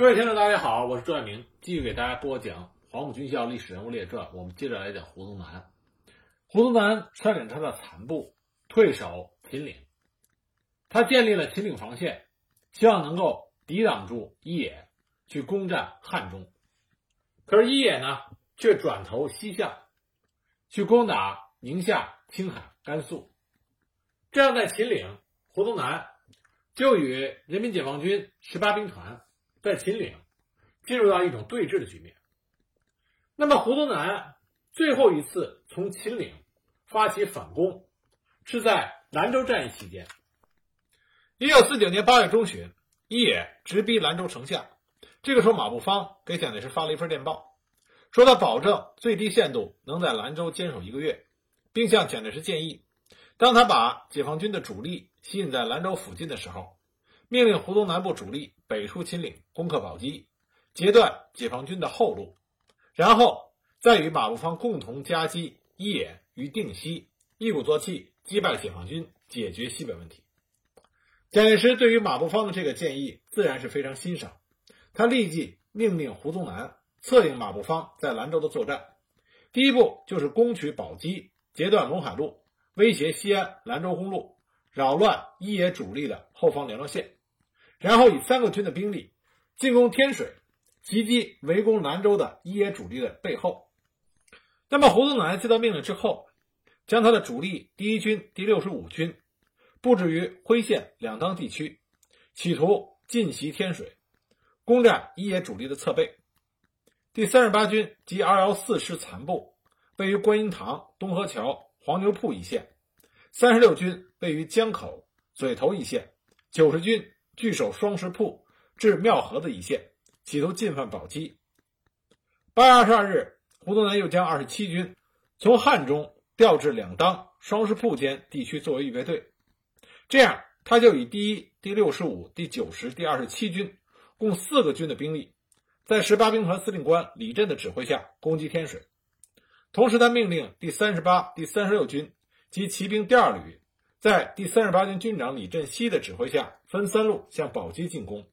各位听众，大家好，我是朱爱明，继续给大家播讲《黄埔军校历史人物列传》。我们接着来讲胡宗南。胡宗南率领他的残部退守秦岭，他建立了秦岭防线，希望能够抵挡住一野去攻占汉中。可是，一野呢，却转头西向，去攻打宁夏、青海、甘肃。这样，在秦岭，胡宗南就与人民解放军十八兵团。在秦岭进入到一种对峙的局面。那么，胡宗南最后一次从秦岭发起反攻，是在兰州战役期间。一九四九年八月中旬，一野直逼兰州城下。这个时候，马步芳给蒋介石发了一份电报，说他保证最低限度能在兰州坚守一个月，并向蒋介石建议，当他把解放军的主力吸引在兰州附近的时候。命令胡宗南部主力北出秦岭，攻克宝鸡，截断解放军的后路，然后再与马步芳共同夹击一野与定西，一鼓作气击败解放军，解决西北问题。蒋介石对于马步芳的这个建议自然是非常欣赏，他立即命令胡宗南策应马步芳在兰州的作战。第一步就是攻取宝鸡，截断陇海路，威胁西安兰州公路，扰乱一野主力的后方联络线。然后以三个军的兵力进攻天水，袭击围攻兰州的一野主力的背后。那么胡宗南接到命令之后，将他的主力第一军第六十五军布置于辉县两当地区，企图进袭天水，攻占一野主力的侧背。第三十八军及二幺四师残部位于观音堂、东河桥、黄牛铺一线；三十六军位于江口、嘴头一线；九十军。据守双石铺至庙河的一线，企图进犯宝鸡。八月二十二日，胡宗南又将二十七军从汉中调至两当、双石铺间地区作为预备队。这样，他就以第一、第六十五、第九十、第二十七军共四个军的兵力，在十八兵团司令官李振的指挥下攻击天水。同时，他命令第三十八、第三十六军及骑兵第二旅。在第三十八军军长李振西的指挥下，分三路向宝鸡进攻。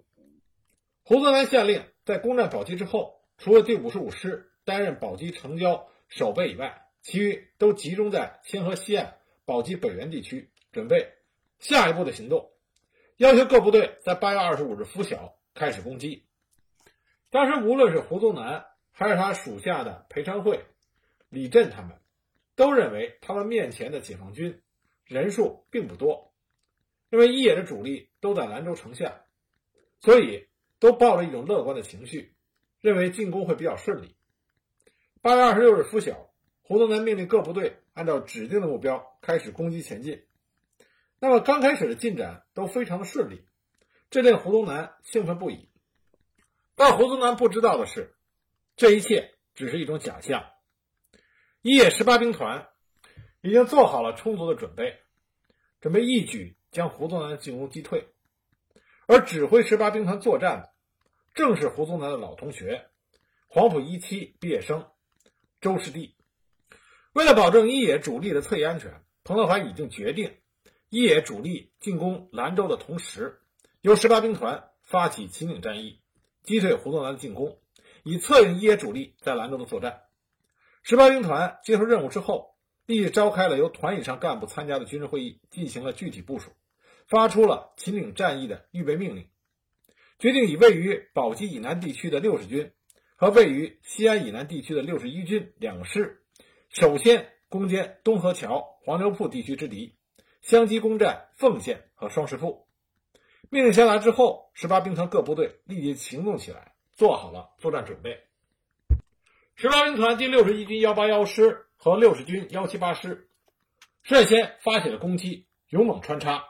胡宗南下令，在攻占宝鸡之后，除了第五十五师担任宝鸡城郊守备以外，其余都集中在清河西岸宝鸡北缘地区，准备下一步的行动。要求各部队在八月二十五日拂晓开始攻击。当时，无论是胡宗南还是他属下的裴昌会、李振他们，都认为他们面前的解放军。人数并不多，因为一野的主力都在兰州城下，所以都抱着一种乐观的情绪，认为进攻会比较顺利。八月二十六日拂晓，胡宗南命令各部队按照指定的目标开始攻击前进。那么刚开始的进展都非常的顺利，这令胡宗南兴奋不已。但胡宗南不知道的是，这一切只是一种假象。一野十八兵团。已经做好了充足的准备，准备一举将胡宗南的进攻击退。而指挥十八兵团作战的，正是胡宗南的老同学，黄埔一期毕业生周士第。为了保证一野主力的侧翼安全，彭德怀已经决定，一野主力进攻兰州的同时，由十八兵团发起秦岭战役，击退胡宗南的进攻，以策应一野主力在兰州的作战。十八兵团接受任务之后。立即召开了由团以上干部参加的军事会议，进行了具体部署，发出了秦岭战役的预备命令，决定以位于宝鸡以南地区的六十军和位于西安以南地区的六十一军两师，首先攻坚东河桥、黄牛铺地区之敌，相继攻占凤县和双石铺。命令下达之后，十八兵团各部队立即行动起来，做好了作战准备。十八兵团第六十一军幺八幺师。和六十军幺七八师率先发起了攻击，勇猛穿插。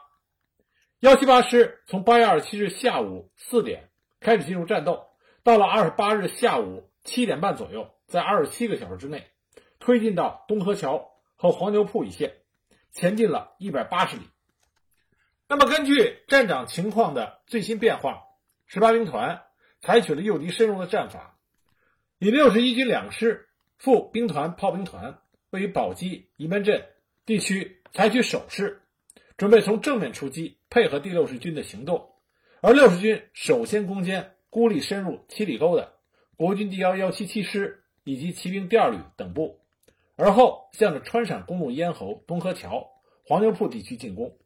幺七八师从八月二十七日下午四点开始进入战斗，到了二十八日下午七点半左右，在二十七个小时之内，推进到东河桥和黄牛铺一线，前进了一百八十里。那么，根据战场情况的最新变化，十八兵团采取了诱敌深入的战法，以六十一军两师。副兵团炮兵团位于宝鸡仪门镇地区，采取守势，准备从正面出击，配合第六十军的行动。而六十军首先攻坚孤立深入七里沟的国军第幺幺七七师以及骑兵第二旅等部，而后向着川陕公路咽喉东河桥、黄牛铺地区进攻。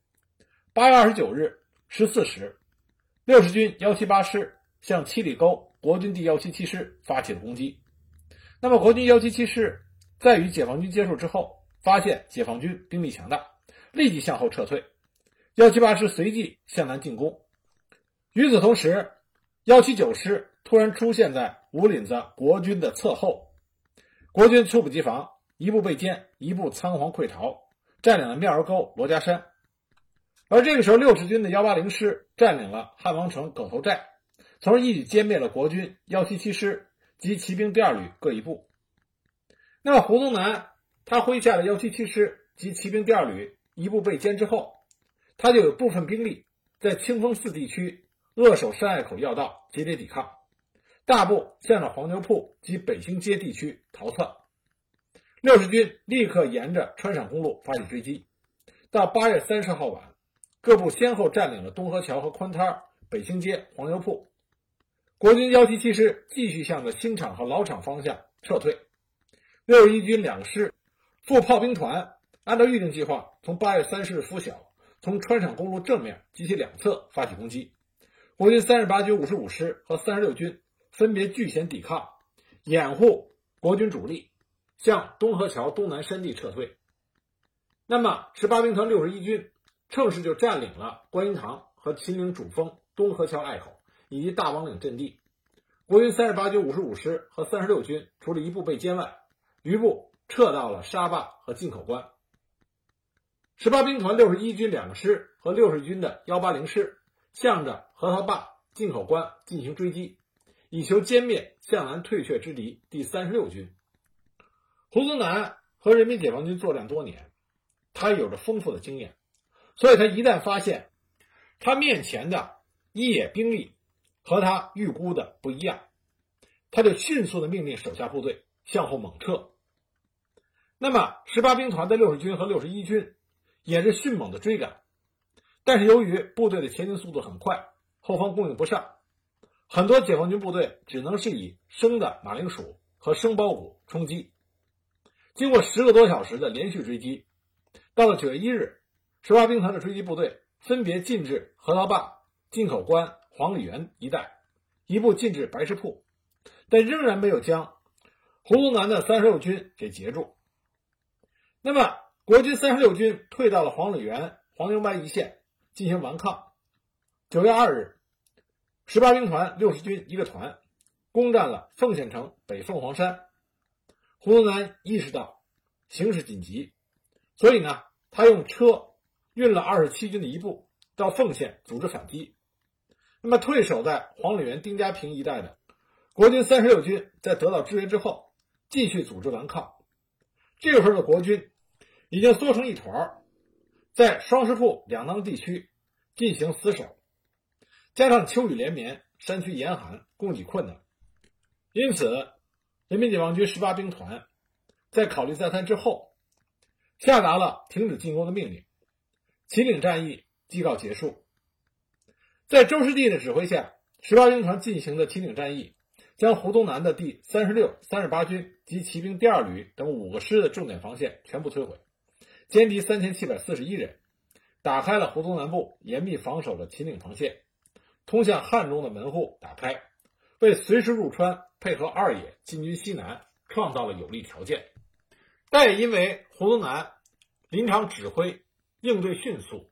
八月二十九日十四时，六十军幺七八师向七里沟国军第幺七七师发起了攻击。那么，国军幺七七师在与解放军接触之后，发现解放军兵力强大，立即向后撤退。幺七八师随即向南进攻。与此同时，幺七九师突然出现在五岭子国军的侧后，国军猝不及防，一部被歼，一部仓皇溃逃，占领了庙儿沟、罗家山。而这个时候，六十军的幺八零师占领了汉王城狗头寨，从而一举歼灭了国军幺七七师及骑兵第二旅各一部。那么，胡宗南他麾下的幺七七师及骑兵第二旅一部被歼之后。他就有部分兵力在清风寺地区扼守山隘口要道，节节抵抗；大部向着黄牛铺及北兴街地区逃窜。六十军立刻沿着川陕公路发起追击。到八月三十号晚，各部先后占领了东河桥和宽滩、北兴街、黄牛铺。国军幺七七师继续向着新厂和老厂方向撤退。六十一军两师副炮兵团按照预定计划，从八月三十日拂晓。从川陕公路正面及其两侧发起攻击，国军三十八军五十五师和三十六军分别据险抵抗，掩护国军主力向东河桥东南山地撤退。那么，十八兵团六十一军趁势就占领了观音堂和秦岭主峰东河桥隘口以及大王岭阵地。国军三十八军五十五师和三十六军除了一部被歼外，余部撤到了沙坝和进口关。十八兵团六十一军两个师和六十军的幺八零师，向着核桃坝、进口关进行追击，以求歼灭向南退却之敌第三十六军。胡宗南和人民解放军作战多年，他有着丰富的经验，所以他一旦发现他面前的一野兵力和他预估的不一样，他就迅速的命令手下部队向后猛撤。那么，十八兵团的六十军和六十一军。也是迅猛的追赶，但是由于部队的前进速度很快，后方供应不上，很多解放军部队只能是以生的马铃薯和生苞谷充饥。经过十个多小时的连续追击，到了九月一日，十八兵团的追击部队分别进至河套坝、进口关、黄里园一带，一部进至白石铺，但仍然没有将胡宗南的三十六军给截住。那么。国军三十六军退到了黄里园、黄牛湾一线进行顽抗。九月二日，十八兵团六十军一个团攻占了奉县城北凤凰山。胡宗南意识到形势紧急，所以呢，他用车运了二十七军的一部到奉县组织反击。那么，退守在黄里园、丁家坪一带的国军三十六军在得到支援之后，继续组织顽抗。这个时候的国军。已经缩成一团，在双石铺两当地区进行死守，加上秋雨连绵，山区严寒，供给困难，因此，人民解放军十八兵团在考虑再三之后，下达了停止进攻的命令。秦岭战役即告结束。在周师弟的指挥下，十八兵团进行的秦岭战役，将胡宗南的第三十六、三十八军及骑兵第二旅等五个师的重点防线全部摧毁。歼敌三千七百四十一人，打开了胡宗南部严密防守的秦岭防线，通向汉中的门户打开，为随时入川配合二野进军西南创造了有利条件。但也因为胡宗南临场指挥应对迅速，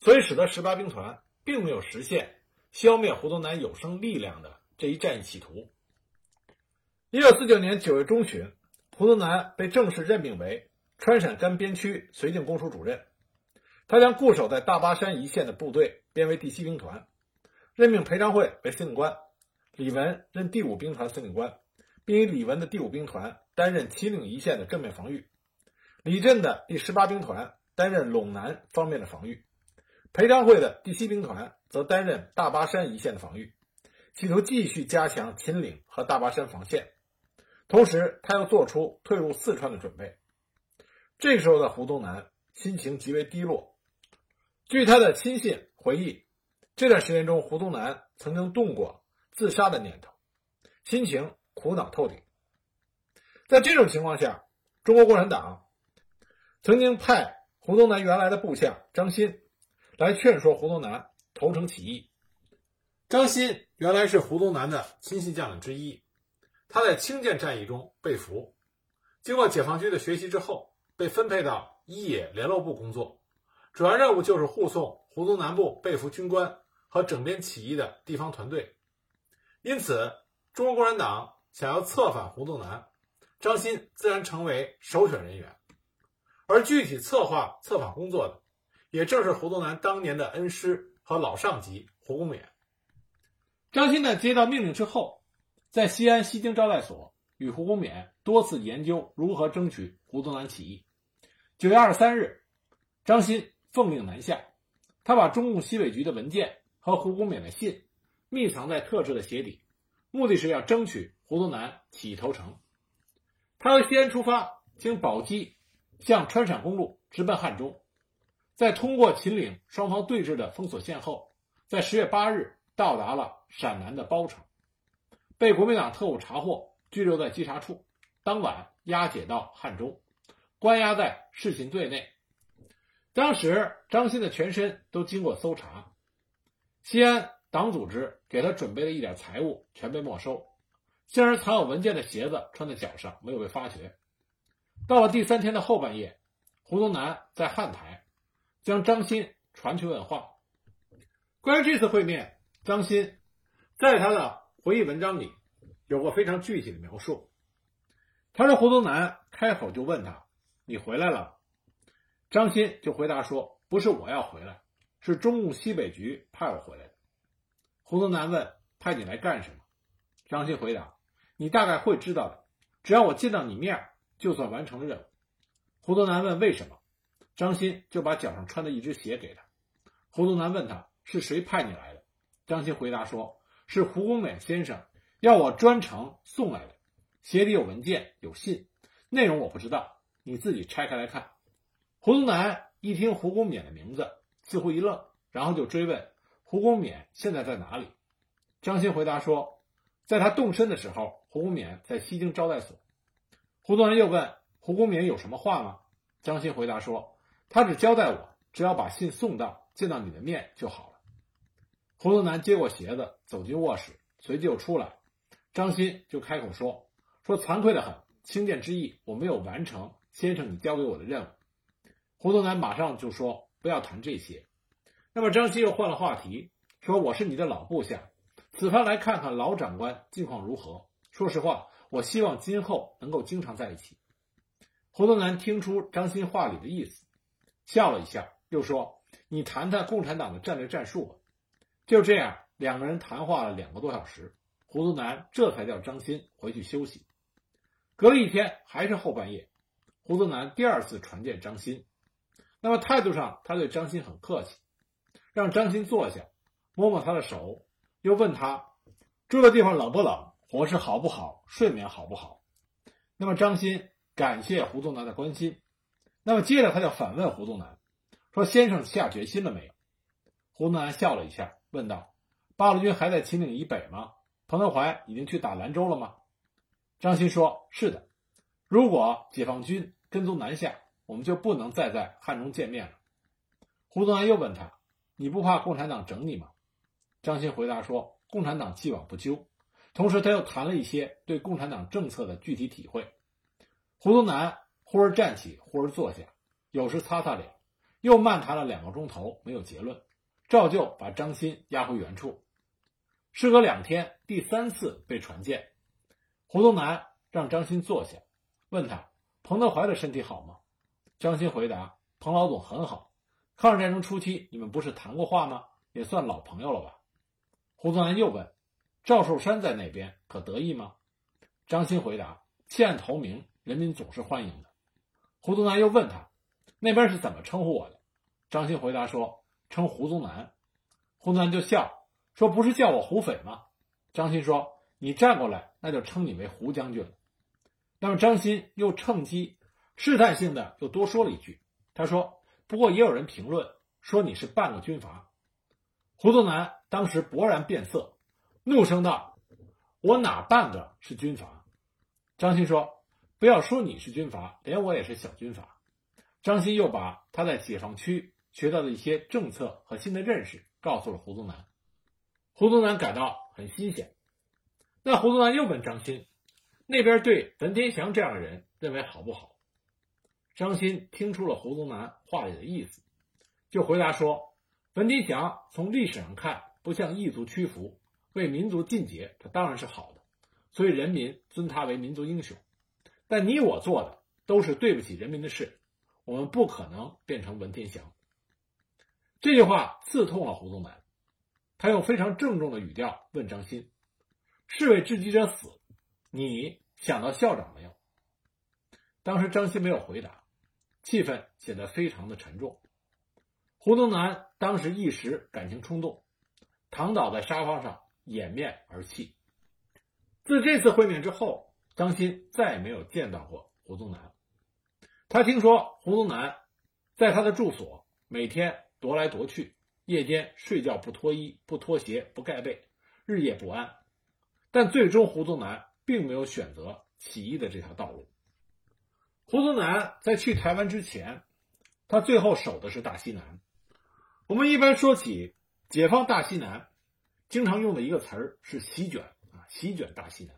所以使得十八兵团并没有实现消灭胡宗南有生力量的这一战役企图。一九四九年九月中旬，胡宗南被正式任命为。川陕甘边区绥靖公署主任，他将固守在大巴山一线的部队编为第七兵团，任命裴昌会为司令官，李文任第五兵团司令官，并以李文的第五兵团担任秦岭一线的正面防御，李振的第十八兵团担任陇南方面的防御，裴昌会的第七兵团则担任大巴山一线的防御，企图继续加强秦岭和大巴山防线，同时他又做出退入四川的准备。这时候的胡宗南心情极为低落。据他的亲信回忆，这段时间中，胡宗南曾经动过自杀的念头，心情苦恼透顶。在这种情况下，中国共产党曾经派胡宗南原来的部下张欣来劝说胡宗南投诚起义。张欣原来是胡宗南的亲信将领之一，他在清涧战役中被俘，经过解放军的学习之后，被分配到一野联络部工作，主要任务就是护送胡宗南部被俘军官和整编起义的地方团队。因此，中国共产党想要策反胡宗南。张欣自然成为首选人员，而具体策划策反工作的，也正是胡宗南当年的恩师和老上级胡公勉。张欣呢，接到命令之后，在西安西京招待所与胡公勉多次研究如何争取胡宗南起义。九月二十三日，张欣奉令南下，他把中共西北局的文件和胡公勉的信密藏在特制的鞋底，目的是要争取胡宗南起义投诚。他从西安出发，经宝鸡向川陕公路直奔汉中，在通过秦岭双方对峙的封锁线后，在十月八日到达了陕南的包城，被国民党特务查获，拘留在稽查处，当晚押解到汉中，关押在侍寝队内。当时张欣的全身都经过搜查，西安党组织给他准备的一点财物全被没收。竟然藏有文件的鞋子穿在脚上，没有被发觉。到了第三天的后半夜，胡宗南在汉台将张欣传去问话。关于这次会面，张欣在他的回忆文章里有过非常具体的描述。他说：“胡宗南开口就问他：‘你回来了？’张欣就回答说：‘不是我要回来，是中共西北局派我回来的。’胡宗南问：‘派你来干什么？’张欣回答。”你大概会知道的，只要我见到你面，就算完成了任务。胡宗南问为什么，张欣就把脚上穿的一只鞋给他。胡宗南问他是谁派你来的，张欣回答说是胡公勉先生要我专程送来的，鞋底有文件有信，内容我不知道，你自己拆开来看。胡宗南一听胡公勉的名字，似乎一愣，然后就追问胡公勉现在在哪里。张欣回答说。在他动身的时候，胡公勉在西京招待所。胡宗南又问胡公勉有什么话吗？张欣回答说：“他只交代我，只要把信送到，见到你的面就好了。”胡宗南接过鞋子，走进卧室，随即又出来。张欣就开口说：“说惭愧的很，清涧之役我没有完成，先生你交给我的任务。”胡宗南马上就说：“不要谈这些。”那么张欣又换了话题，说：“我是你的老部下。”此番来看看老长官近况如何？说实话，我希望今后能够经常在一起。胡宗南听出张欣话里的意思，笑了一下，又说：“你谈谈共产党的战略战术吧。”就这样，两个人谈话了两个多小时。胡宗南这才叫张欣回去休息。隔了一天，还是后半夜，胡宗南第二次传见张欣。那么态度上，他对张欣很客气，让张欣坐下，摸摸他的手。又问他住的地方冷不冷，伙食好不好，睡眠好不好。那么张欣感谢胡宗南的关心。那么接着他就反问胡宗南说：“先生下决心了没有？”胡宗南笑了一下，问道：“八路军还在秦岭以北吗？彭德怀已经去打兰州了吗？”张欣说：“是的。如果解放军跟踪南下，我们就不能再在汉中见面了。”胡宗南又问他：“你不怕共产党整你吗？”张欣回答说：“共产党既往不咎。”同时，他又谈了一些对共产党政策的具体体会。胡宗南忽而站起，忽而坐下，有时擦擦脸，又漫谈了两个钟头，没有结论，照旧把张欣押回原处。事隔两天，第三次被传见，胡宗南让张欣坐下，问他：“彭德怀的身体好吗？”张欣回答：“彭老总很好。抗日战争初期，你们不是谈过话吗？也算老朋友了吧？”胡宗南又问：“赵寿山在那边可得意吗？”张欣回答：“弃暗投明，人民总是欢迎的。”胡宗南又问他：“那边是怎么称呼我的？”张欣回答说：“称胡宗南。”胡宗南就笑说：“不是叫我胡匪吗？”张欣说：“你站过来，那就称你为胡将军了。”那么张欣又趁机试探性的又多说了一句：“他说，不过也有人评论说你是半个军阀。”胡宗南当时勃然变色，怒声道：“我哪半个是军阀？”张欣说：“不要说你是军阀，连我也是小军阀。”张欣又把他在解放区学到的一些政策和新的认识告诉了胡宗南。胡宗南感到很新鲜。那胡宗南又问张欣：“那边对文天祥这样的人认为好不好？”张欣听出了胡宗南话里的意思，就回答说：“文天祥从历史上看不向异族屈服，为民族尽节，他当然是好的，所以人民尊他为民族英雄。但你我做的都是对不起人民的事，我们不可能变成文天祥。”这句话刺痛了胡宗南，他用非常郑重的语调问张欣：“士为知己者死，你想到校长没有？”当时张欣没有回答。气氛显得非常的沉重。胡宗南当时一时感情冲动，躺倒在沙发上掩面而泣。自这次会面之后，张欣再也没有见到过胡宗南。他听说胡宗南在他的住所每天踱来踱去，夜间睡觉不脱衣、不脱鞋、不盖被，日夜不安。但最终，胡宗南并没有选择起义的这条道路。胡宗南在去台湾之前，他最后守的是大西南。我们一般说起解放大西南，经常用的一个词儿是“席卷”啊，“席卷大西南”。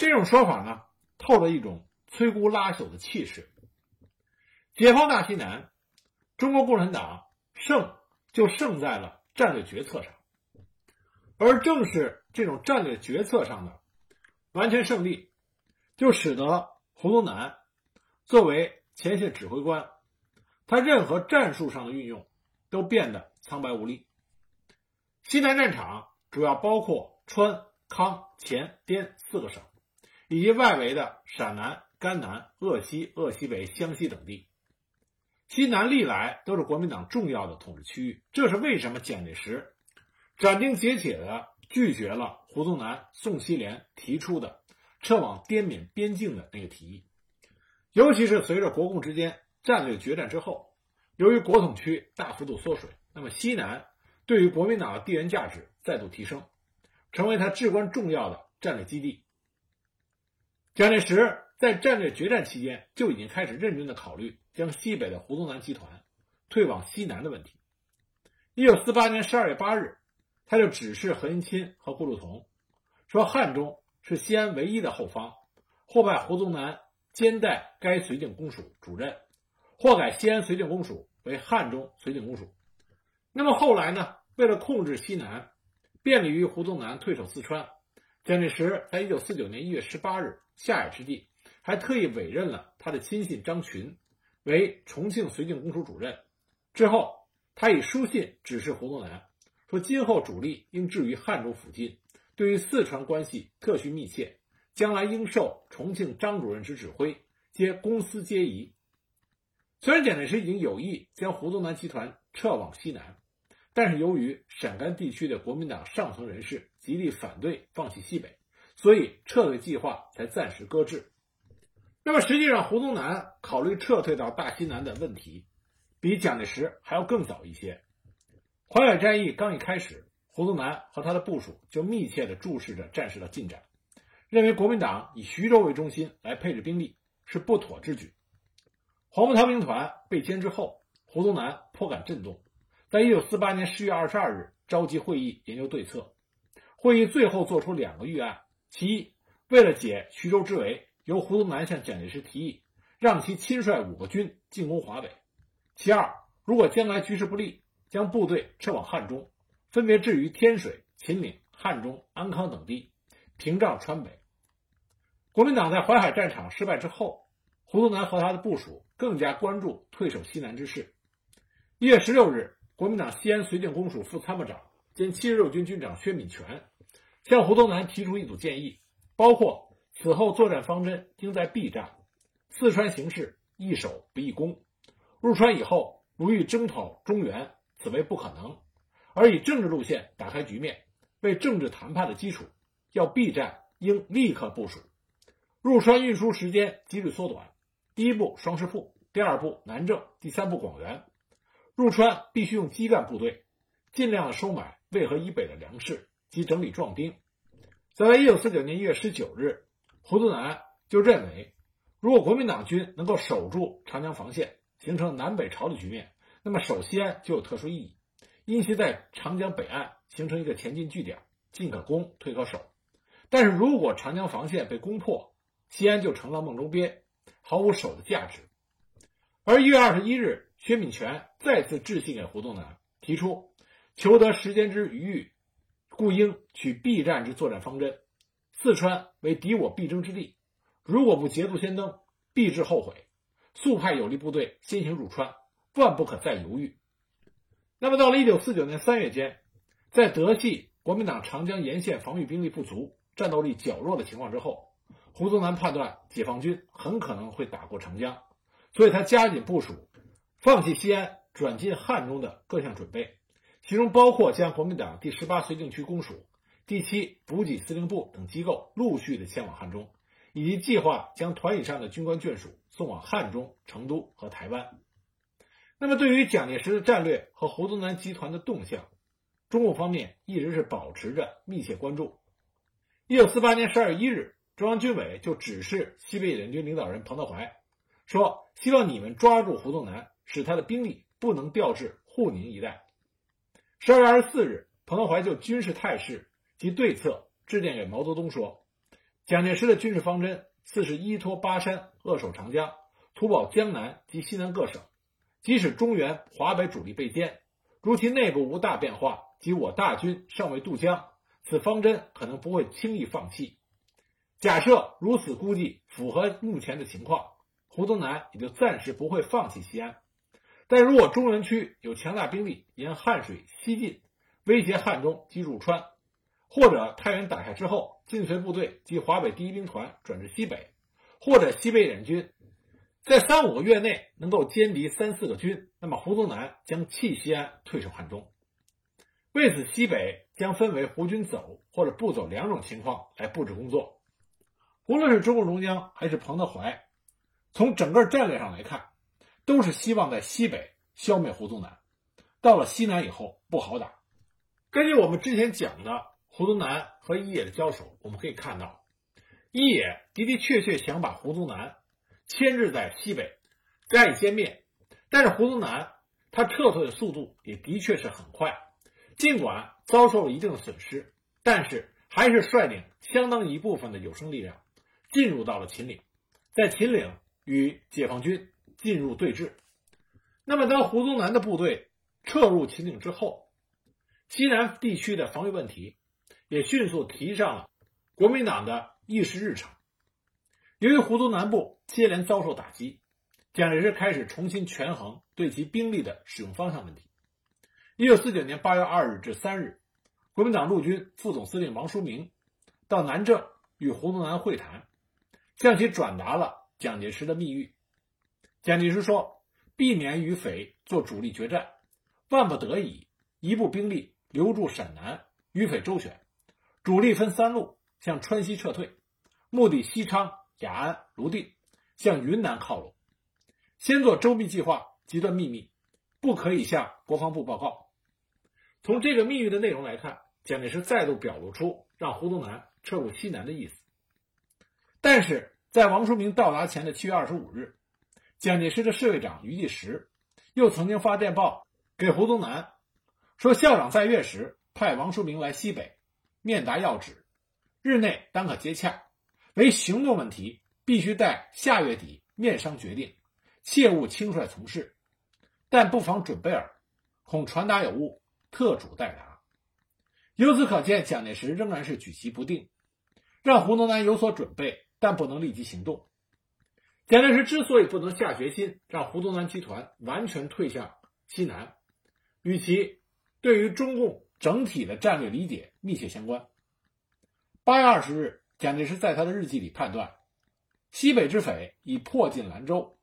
这种说法呢，透着一种摧枯拉朽的气势。解放大西南，中国共产党胜就胜在了战略决策上，而正是这种战略决策上的完全胜利，就使得胡宗南。作为前线指挥官，他任何战术上的运用都变得苍白无力。西南战场主要包括川、康、黔、滇四个省，以及外围的陕南、甘南、鄂西、鄂西北、湘西等地。西南历来都是国民党重要的统治区域，这是为什么蒋介石斩钉截铁地拒绝了胡宗南、宋希濂提出的撤往滇缅边境的那个提议。尤其是随着国共之间战略决战之后，由于国统区大幅度缩水，那么西南对于国民党的地缘价值再度提升，成为他至关重要的战略基地。蒋介石在战略决战期间就已经开始认真的考虑将西北的胡宗南集团退往西南的问题。一九四八年十二月八日，他就指示何应钦和顾祝同说：“汉中是西安唯一的后方，或派胡宗南。”兼代该绥靖公署主任，或改西安绥靖公署为汉中绥靖公署。那么后来呢？为了控制西南，便利于胡宗南退守四川，蒋介石在一九四九年一月十八日下野之际，还特意委任了他的亲信张群为重庆绥靖公署主任。之后，他以书信指示胡宗南说：“今后主力应置于汉中附近，对于四川关系特需密切。”将来应受重庆张主任之指挥，皆公私皆宜。虽然蒋介石已经有意将胡宗南集团撤往西南，但是由于陕甘地区的国民党上层人士极力反对放弃西北，所以撤退计划才暂时搁置。那么实际上，胡宗南考虑撤退到大西南的问题，比蒋介石还要更早一些。淮海战役刚一开始，胡宗南和他的部署就密切地注视着战事的进展。认为国民党以徐州为中心来配置兵力是不妥之举。黄埔韬兵团被歼之后，胡宗南颇感震动，在一九四八年十月二十二日召集会议研究对策。会议最后做出两个预案：其一，为了解徐州之围，由胡宗南向蒋介石提议，让其亲率五个军进攻华北；其二，如果将来局势不利，将部队撤往汉中，分别置于天水、秦岭、汉中、安康等地，屏障川北。国民党在淮海战场失败之后，胡宗南和他的部署更加关注退守西南之事。一月十六日，国民党西安绥靖公署副参谋长兼七十六军军长薛敏全向胡宗南提出一组建议，包括此后作战方针应在避战，四川形势易守不易攻，入川以后如欲征讨中原，此为不可能，而以政治路线打开局面，为政治谈判的基础，要避战应立刻部署。入川运输时间几率缩短，第一步双师铺，第二步南郑，第三步广元。入川必须用基干部队，尽量的收买渭河以北的粮食，及整理壮丁。早在1949年1月19日，胡宗南就认为，如果国民党军能够守住长江防线，形成南北朝的局面，那么守西安就有特殊意义，因其在长江北岸形成一个前进据点，进可攻，退可守。但是如果长江防线被攻破，西安就成了梦中鳖，毫无守的价值。而1月21日，薛敏权再次致信给胡宗南，提出求得时间之余裕，故应取必战之作战方针。四川为敌我必争之地，如果不捷足先登，必致后悔。速派有力部队先行入川，万不可再犹豫。那么，到了1949年3月间，在德系国民党长江沿线防御兵力不足、战斗力较弱的情况之后，胡宗南判断解放军很可能会打过长江，所以他加紧部署放弃西安、转进汉中的各项准备，其中包括将国民党第十八绥靖区公署、第七补给司令部等机构陆续的迁往汉中。以及计划将团以上的军官眷属送往汉中、成都和台湾。那么，对于蒋介石的战略和胡宗南集团的动向，中共方面一直是保持着密切关注。一九四八年十二月一日，中央军委就指示西北联军领导人彭德怀说：“希望你们抓住胡宗南，使他的兵力不能调至沪宁一带。”十二月二十四日，彭德怀就军事态势及对策致电给毛泽东说。蒋介石的军事方针四是依托巴山，扼守长江，图保江南及西南各省。即使中原、华北主力被歼，如其内部无大变化，及我大军尚未渡江，此方针可能不会轻易放弃。假设如此估计符合目前的情况，胡宗南也就暂时不会放弃西安。但如果中原区有强大兵力沿汉水西进，威胁汉中及入川。或者太原打下之后，晋绥部队及华北第一兵团转至西北，或者西北联军在三五个月内能够歼敌三四个军，那么胡宗南将弃西安，退守汉中。为此，西北将分为胡军走或者不走两种情况来布置工作。无论是中共中央还是彭德怀，从整个战略上来看，都是希望在西北消灭胡宗南，到了西南以后不好打。根据我们之前讲的。胡宗南和一野的交手，我们可以看到，一野的的确确想把胡宗南牵制在西北，加以歼灭。但是胡宗南他撤退的速度也的确是很快，尽管遭受了一定的损失，但是还是率领相当一部分的有生力量进入到了秦岭，在秦岭与解放军进入对峙。那么，当胡宗南的部队撤入秦岭之后，西南地区的防御问题。也迅速提上了国民党的议事日程。由于胡宗南部接连遭受打击，蒋介石开始重新权衡对其兵力的使用方向问题。一九四九年八月二日至三日，国民党陆军副总司令王书明到南郑与胡宗南会谈，向其转达了蒋介石的密谕。蒋介石说：“避免与匪做主力决战，万不得已，一部兵力留驻陕南，与匪周旋。”主力分三路向川西撤退，目的西昌、雅安、泸定，向云南靠拢。先做周密计划，极端秘密，不可以向国防部报告。从这个密谕的内容来看，蒋介石再度表露出让胡宗南撤入西南的意思。但是在王书明到达前的七月二十五日，蒋介石的侍卫长于继时又曾经发电报给胡宗南，说校长在粤时派王书明来西北。面达要旨，日内当可接洽。为行动问题，必须待下月底面商决定，切勿轻率从事。但不妨准备耳，恐传达有误，特嘱代达。由此可见，蒋介石仍然是举棋不定，让胡宗南有所准备，但不能立即行动。蒋介石之所以不能下决心让胡宗南集团完全退向西南，与其对于中共。整体的战略理解密切相关。八月二十日，蒋介石在他的日记里判断，西北之匪已迫近兰州，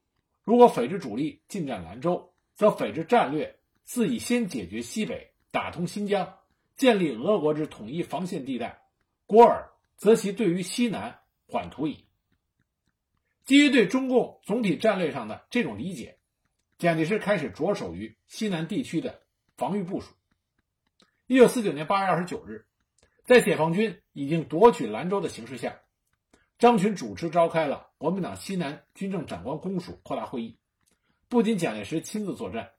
如果匪之主力进占兰州，则匪之战略自以先解决西北，打通新疆，建立俄国之统一防线地带，果尔则其对于西南缓图矣。基于对中共总体战略上的这种理解，蒋介石开始着手于西南地区的防御部署。一九四九年八月二十九日，在解放军已经夺取兰州的形势下，张群主持召开了国民党西南军政长官公署扩大会议。不仅蒋介石亲自作战，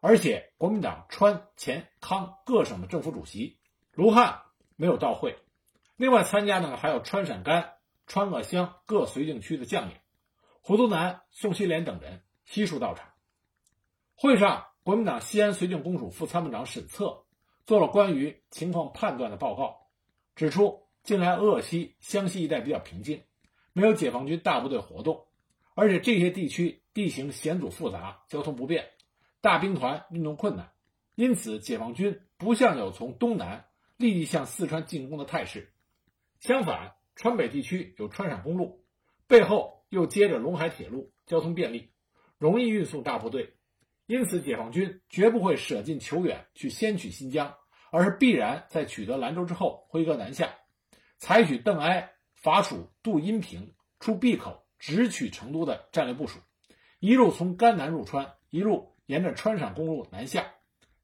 而且国民党川、黔、康各省的政府主席卢汉没有到会。另外参加的呢还有川陕甘、川鄂湘各绥靖区的将领，胡宗南、宋希濂等人悉数到场。会上，国民党西安绥靖公署副参谋长沈策做了关于情况判断的报告，指出近来鄂西、湘西一带比较平静，没有解放军大部队活动，而且这些地区地形险阻复杂，交通不便，大兵团运动困难，因此解放军不像有从东南立即向四川进攻的态势。相反，川北地区有川陕公路，背后又接着陇海铁路，交通便利，容易运送大部队。因此，解放军绝不会舍近求远去先取新疆，而是必然在取得兰州之后挥戈南下，采取邓艾伐蜀渡阴平出闭口直取成都的战略部署，一路从甘南入川，一路沿着川陕公路南下，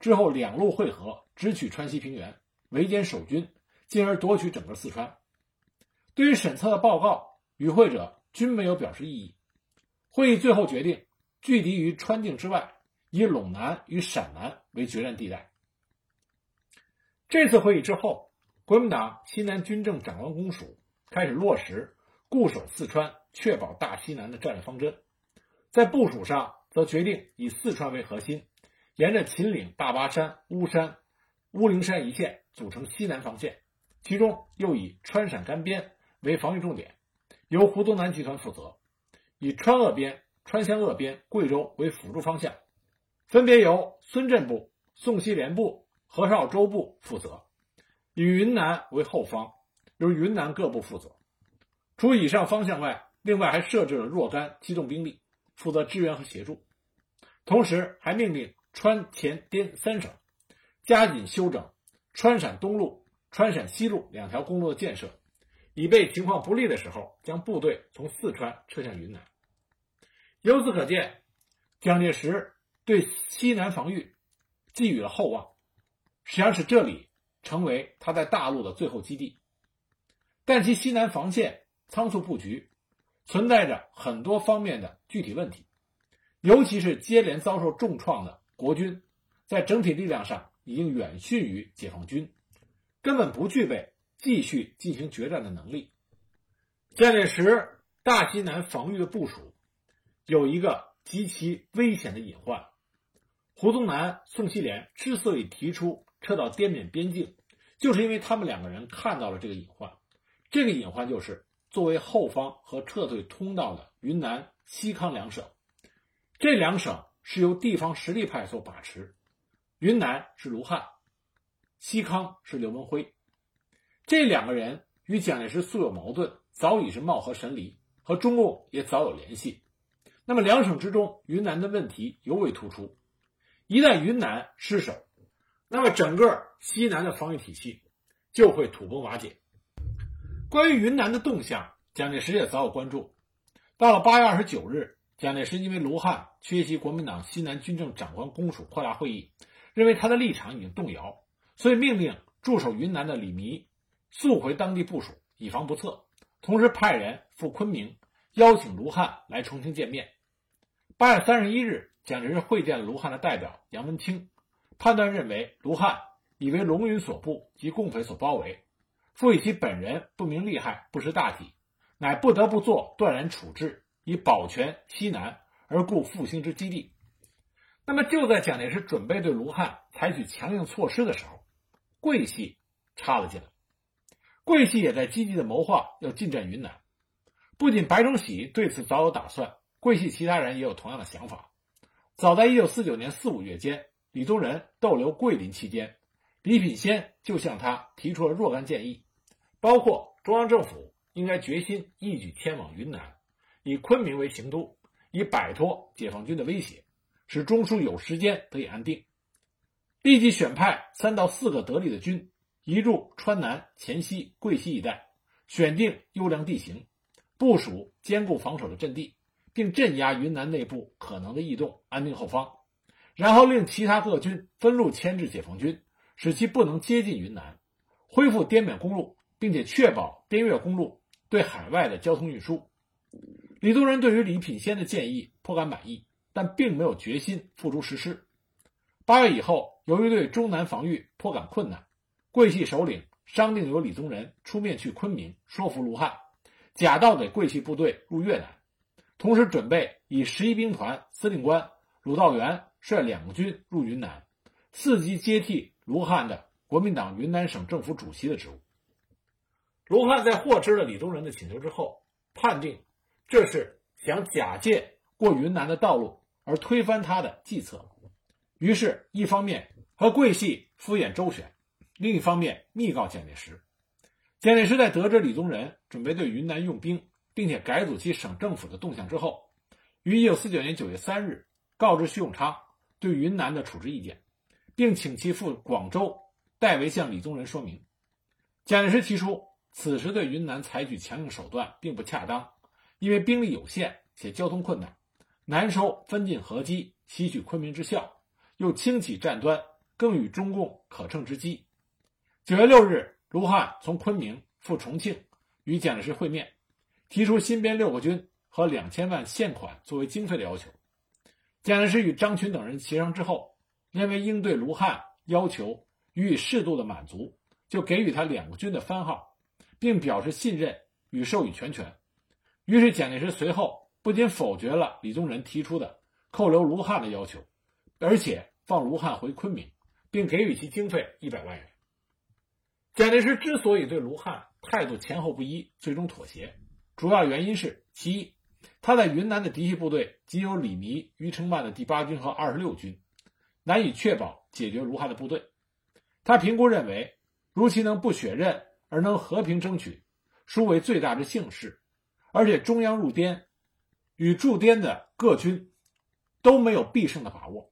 之后两路汇合直取川西平原，围歼守军，进而夺取整个四川。对于沈策的报告，与会者均没有表示异议。会议最后决定拒敌于川境之外，以陇南与陕南为决战地带。这次会议之后，国民党西南军政长官公署开始落实固守四川、确保大西南的战略方针。在部署上，则决定以四川为核心，沿着秦岭、大巴山、巫山、乌灵山一线组成西南防线，其中又以川陕甘边。为防御重点，由胡宗南集团负责；以川鄂边、川湘鄂边、贵州为辅助方向，分别由孙震部、宋希濂部、何绍周部负责；以云南为后方，由云南各部负责。除以上方向外，另外还设置了若干机动兵力，负责支援和协助。同时，还命令川、黔、滇三省加紧修整川陕东路、川陕西路两条公路的建设。以备情况不利的时候，将部队从四川撤向云南。由此可见，蒋介石对西南防御寄予了厚望，实际上使这里成为他在大陆的最后基地。但其西南防线仓促布局，存在着很多方面的具体问题，尤其是接连遭受重创的国军，在整体力量上已经远逊于解放军，根本不具备。继续进行决战的能力。蒋介石大西南防御的部署有一个极其危险的隐患。胡宗南、宋希濂之所以提出撤到滇缅边境，就是因为他们两个人看到了这个隐患。这个隐患就是作为后方和撤退通道的云南、西康两省，这两省是由地方实力派所把持。云南是卢汉，西康是刘文辉。这两个人与蒋介石素有矛盾，早已是貌合神离，和中共也早有联系。那么两省之中，云南的问题尤为突出。一旦云南失守，那么整个西南的防御体系就会土崩瓦解。关于云南的动向，蒋介石也早有关注。到了八月二十九日，蒋介石因为卢汉缺席国民党西南军政长官公署扩大会议，认为他的立场已经动摇，所以命令驻守云南的李弥。速回当地部署，以防不测。同时派人赴昆明，邀请卢汉来重庆见面。八月三十一日，蒋介石会见了卢汉的代表杨文清，判断认为卢汉已为龙云所部及共匪所包围，赋予其本人不明利害，不识大体，乃不得不做断然处置，以保全西南而固复兴之基地。那么就在蒋介石准备对卢汉采取强硬措施的时候，桂系插了进来。桂系也在积极的谋划要进占云南，不仅白崇禧对此早有打算，桂系其他人也有同样的想法。早在1949年四五月间，李宗仁逗留桂林期间，李品仙就向他提出了若干建议，包括中央政府应该决心一举迁往云南，以昆明为行都，以摆脱解放军的威胁，使中枢有时间得以安定，立即选派三到四个得力的军。移驻川南、黔西、桂西一带，选定优良地形，部署坚固防守的阵地，并镇压云南内部可能的异动，安定后方。然后令其他各军分路牵制解放军，使其不能接近云南。恢复滇缅公路，并且确保滇越公路对海外的交通运输。李宗仁对于李品仙的建议颇感满意，但并没有决心付诸实施。八月以后，由于对中南防御颇感困难，桂系首领商定由李宗仁出面去昆明说服卢汉，假道给桂系部队入越南，同时准备以十一兵团司令官鲁道元率两个军入云南，伺机接替卢汉的国民党云南省政府主席的职务。卢汉在获知了李宗仁的请求之后，判定这是想假借过云南的道路而推翻他的计策，于是，一方面和桂系敷衍周旋，另一方面密告蒋介石。蒋介石在得知李宗仁准备对云南用兵，并且改组其省政府的动向之后，于1949年9月3日告知徐永昌对云南的处置意见，并请其赴广州代为向李宗仁说明。蒋介石提出。此时对云南采取强硬手段并不恰当，因为兵力有限且交通困难，难收分进合击，吸取昆明之效，又轻启战端，更与中共可乘之机。九月六日，卢汉从昆明赴重庆，与蒋介石会面，提出新编六个军和两千万现款作为经费的要求。蒋介石与张群等人协商之后，认为应对卢汉要求予以适度的满足，就给予他两个军的番号。并表示信任与授予全权，于是蒋介石随后不仅否决了李宗仁提出的扣留卢汉的要求，而且放卢汉回昆明，并给予其经费一百万元。蒋介石之所以对卢汉态度前后不一，最终妥协，主要原因是：其一，他在云南的嫡系部队仅有李弥、余承办的第八军和二十六军，难以确保解决卢汉的部队；他评估认为，如其能不血刃。而能和平争取，殊为最大之幸事。而且中央入滇，与驻滇的各军都没有必胜的把握。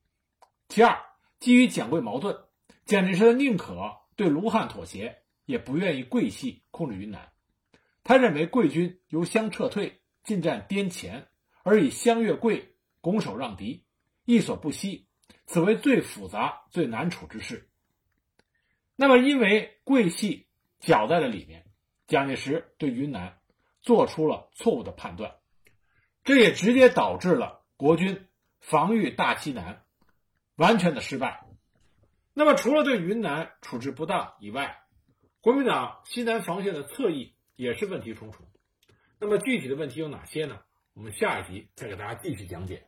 其二，基于蒋桂矛盾，蒋介石宁可对卢汉妥协，也不愿意桂系控制云南。他认为桂军由湘撤退，进占滇黔，而以湘粤桂拱手让敌，亦所不惜。此为最复杂、最难处之事。那么，因为桂系。搅在了里面，蒋介石对云南做出了错误的判断，这也直接导致了国军防御大西南完全的失败。那么，除了对云南处置不当以外，国民党西南防线的侧翼也是问题重重。那么，具体的问题有哪些呢？我们下一集再给大家继续讲解。